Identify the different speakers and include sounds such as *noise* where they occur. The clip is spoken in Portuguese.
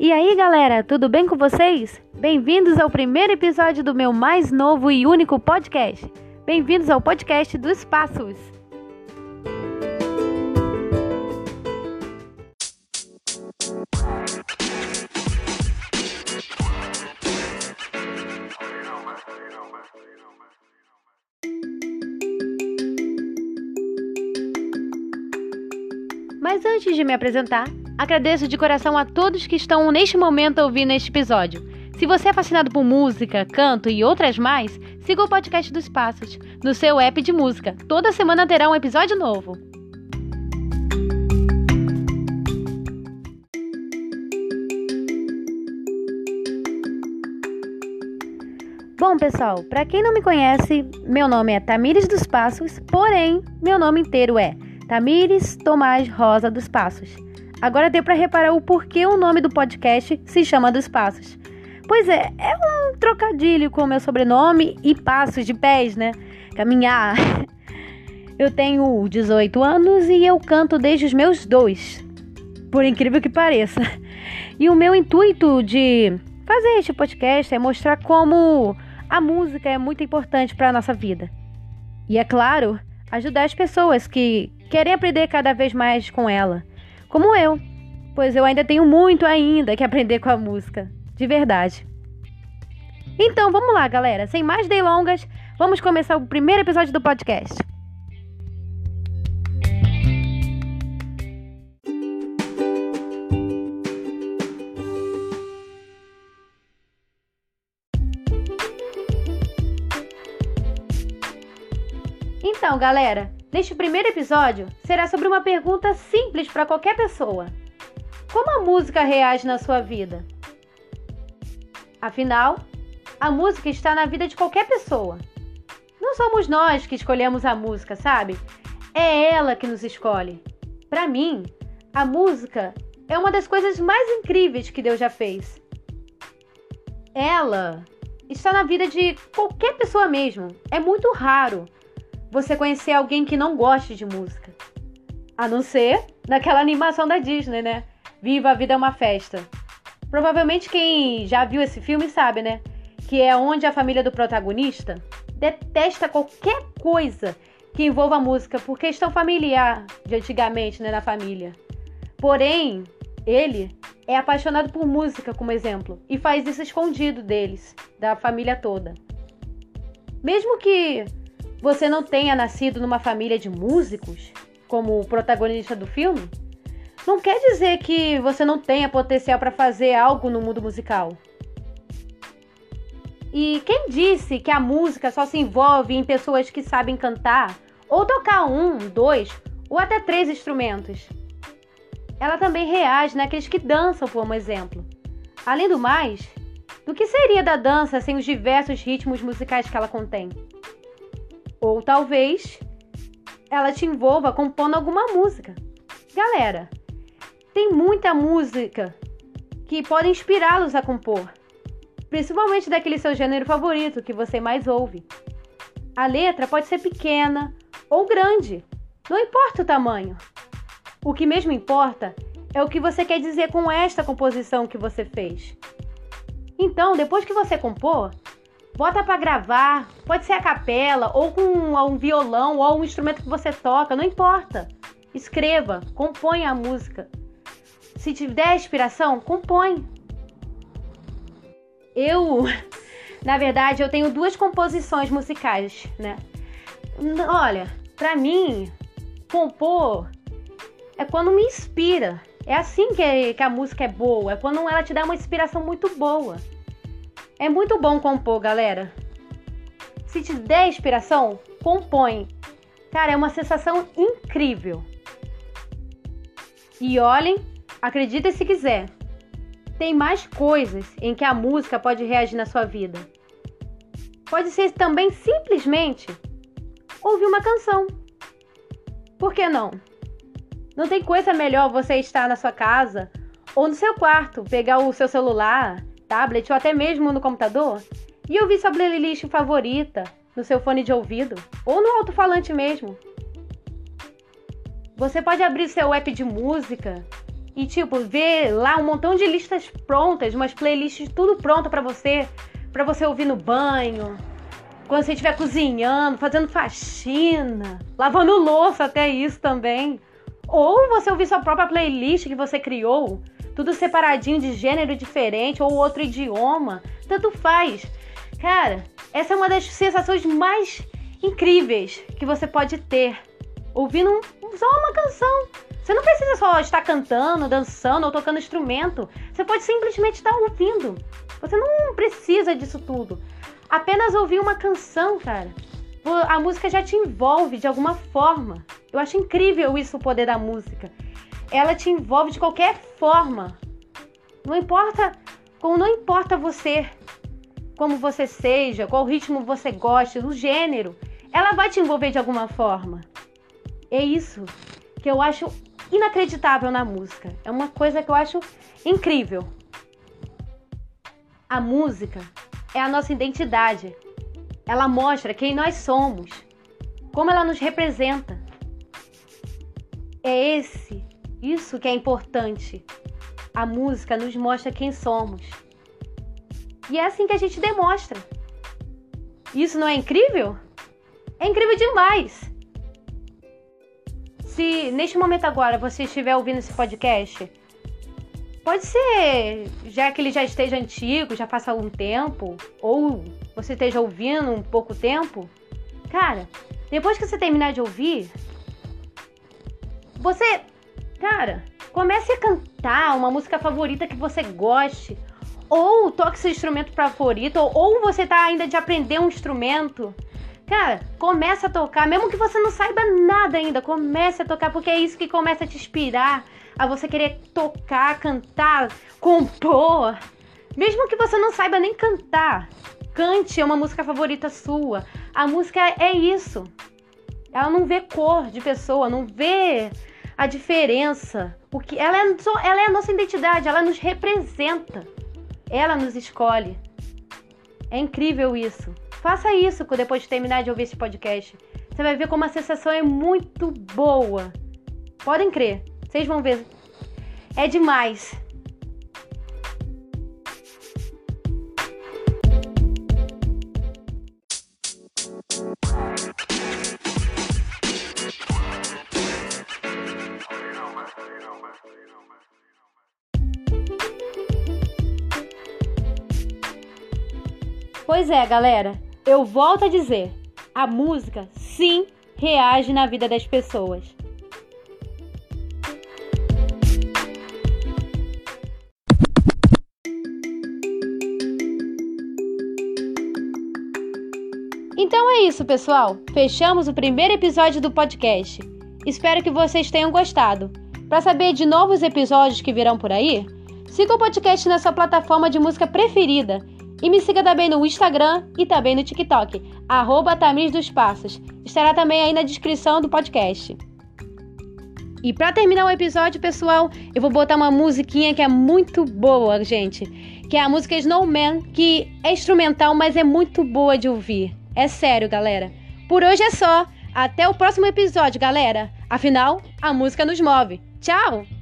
Speaker 1: E aí, galera, tudo bem com vocês? Bem-vindos ao primeiro episódio do meu mais novo e único podcast. Bem-vindos ao podcast dos Passos. Mas antes de me apresentar, agradeço de coração a todos que estão neste momento ouvindo este episódio. Se você é fascinado por música, canto e outras mais, siga o podcast dos Passos no seu app de música. Toda semana terá um episódio novo. Bom, pessoal, para quem não me conhece, meu nome é Tamires dos Passos, porém, meu nome inteiro é Tamires Tomás Rosa dos Passos. Agora deu para reparar o porquê o nome do podcast se chama dos Passos. Pois é, é um trocadilho com o meu sobrenome e passos de pés, né? Caminhar. *laughs* Eu tenho 18 anos e eu canto desde os meus dois, por incrível que pareça. E o meu intuito de fazer este podcast é mostrar como a música é muito importante para a nossa vida. E é claro, ajudar as pessoas que querem aprender cada vez mais com ela, como eu, pois eu ainda tenho muito ainda que aprender com a música, de verdade. Então vamos lá, galera, sem mais delongas, vamos começar o primeiro episódio do podcast. Então, galera, neste primeiro episódio será sobre uma pergunta simples para qualquer pessoa: Como a música reage na sua vida? Afinal, a música está na vida de qualquer pessoa. Não somos nós que escolhemos a música, sabe? É ela que nos escolhe. Para mim, a música é uma das coisas mais incríveis que Deus já fez. Ela está na vida de qualquer pessoa mesmo. É muito raro você conhecer alguém que não goste de música. A não ser naquela animação da Disney, né? Viva a vida é uma festa. Provavelmente quem já viu esse filme sabe, né? Que é onde a família do protagonista detesta qualquer coisa que envolva música por questão familiar de antigamente, né, na família. Porém, ele é apaixonado por música, como exemplo, e faz isso escondido deles, da família toda. Mesmo que você não tenha nascido numa família de músicos, como o protagonista do filme, não quer dizer que você não tenha potencial para fazer algo no mundo musical. E quem disse que a música só se envolve em pessoas que sabem cantar ou tocar um, dois ou até três instrumentos? Ela também reage naqueles que dançam, por exemplo. Além do mais, do que seria da dança sem os diversos ritmos musicais que ela contém? Ou talvez ela te envolva compondo alguma música. Galera, tem muita música que pode inspirá-los a compor, principalmente daquele seu gênero favorito que você mais ouve. A letra pode ser pequena ou grande, não importa o tamanho. O que mesmo importa é o que você quer dizer com esta composição que você fez. Então, depois que você compor, bota para gravar, pode ser a capela, ou com um violão, ou um instrumento que você toca, não importa. Escreva, compõe a música. Se tiver inspiração, compõe. Eu, *laughs* na verdade, eu tenho duas composições musicais, né? Olha, para mim, compor é quando me inspira. É assim que, que a música é boa, é quando ela te dá uma inspiração muito boa. É muito bom compor, galera. Se te der inspiração, compõe. Cara, é uma sensação incrível. E olhem, acreditem se quiser, tem mais coisas em que a música pode reagir na sua vida. Pode ser também simplesmente ouvir uma canção. Por que não? Não tem coisa melhor você estar na sua casa ou no seu quarto, pegar o seu celular, tablet ou até mesmo no computador e ouvir sua playlist favorita no seu fone de ouvido ou no alto-falante mesmo. Você pode abrir seu app de música e tipo ver lá um montão de listas prontas, umas playlists tudo pronto para você, para você ouvir no banho, quando você estiver cozinhando, fazendo faxina, lavando louça até isso também. Ou você ouvir sua própria playlist que você criou, tudo separadinho de gênero diferente ou outro idioma, tanto faz. Cara, essa é uma das sensações mais incríveis que você pode ter ouvindo um, só uma canção. Você não precisa só estar cantando, dançando ou tocando instrumento. Você pode simplesmente estar ouvindo. Você não precisa disso tudo. Apenas ouvir uma canção, cara. A música já te envolve de alguma forma. Eu acho incrível isso, o poder da música. Ela te envolve de qualquer forma. Não importa, como não importa você, como você seja, qual ritmo você gosta, o gênero, ela vai te envolver de alguma forma. É isso que eu acho inacreditável na música. É uma coisa que eu acho incrível. A música é a nossa identidade. Ela mostra quem nós somos, como ela nos representa. É esse, isso que é importante. A música nos mostra quem somos. E é assim que a gente demonstra. Isso não é incrível? É incrível demais! se neste momento agora você estiver ouvindo esse podcast, pode ser já que ele já esteja antigo, já passa algum tempo, ou você esteja ouvindo um pouco tempo, cara, depois que você terminar de ouvir, você, cara, comece a cantar uma música favorita que você goste, ou toque seu instrumento favorito, ou, você tá ainda de aprender um instrumento Cara, começa a tocar, mesmo que você não saiba nada ainda, comece a tocar, porque é isso que começa a te inspirar a você querer tocar, cantar, compor. Mesmo que você não saiba nem cantar, cante uma música favorita sua. A música é isso. Ela não vê cor de pessoa, não vê a diferença. Porque ela é, ela é a nossa identidade, ela nos representa. Ela nos escolhe. É incrível isso. Faça isso depois de terminar de ouvir esse podcast. Você vai ver como a sensação é muito boa. Podem crer, vocês vão ver. É demais. Pois é, galera eu volto a dizer: a música sim reage na vida das pessoas. Então é isso, pessoal. Fechamos o primeiro episódio do podcast. Espero que vocês tenham gostado. Para saber de novos episódios que virão por aí, siga o podcast na sua plataforma de música preferida e me siga também no Instagram e também no TikTok, arroba Tamires dos Passos. Estará também aí na descrição do podcast. E para terminar o episódio, pessoal, eu vou botar uma musiquinha que é muito boa, gente. Que é a música Snowman, que é instrumental, mas é muito boa de ouvir. É sério, galera. Por hoje é só. Até o próximo episódio, galera. Afinal, a música nos move. Tchau!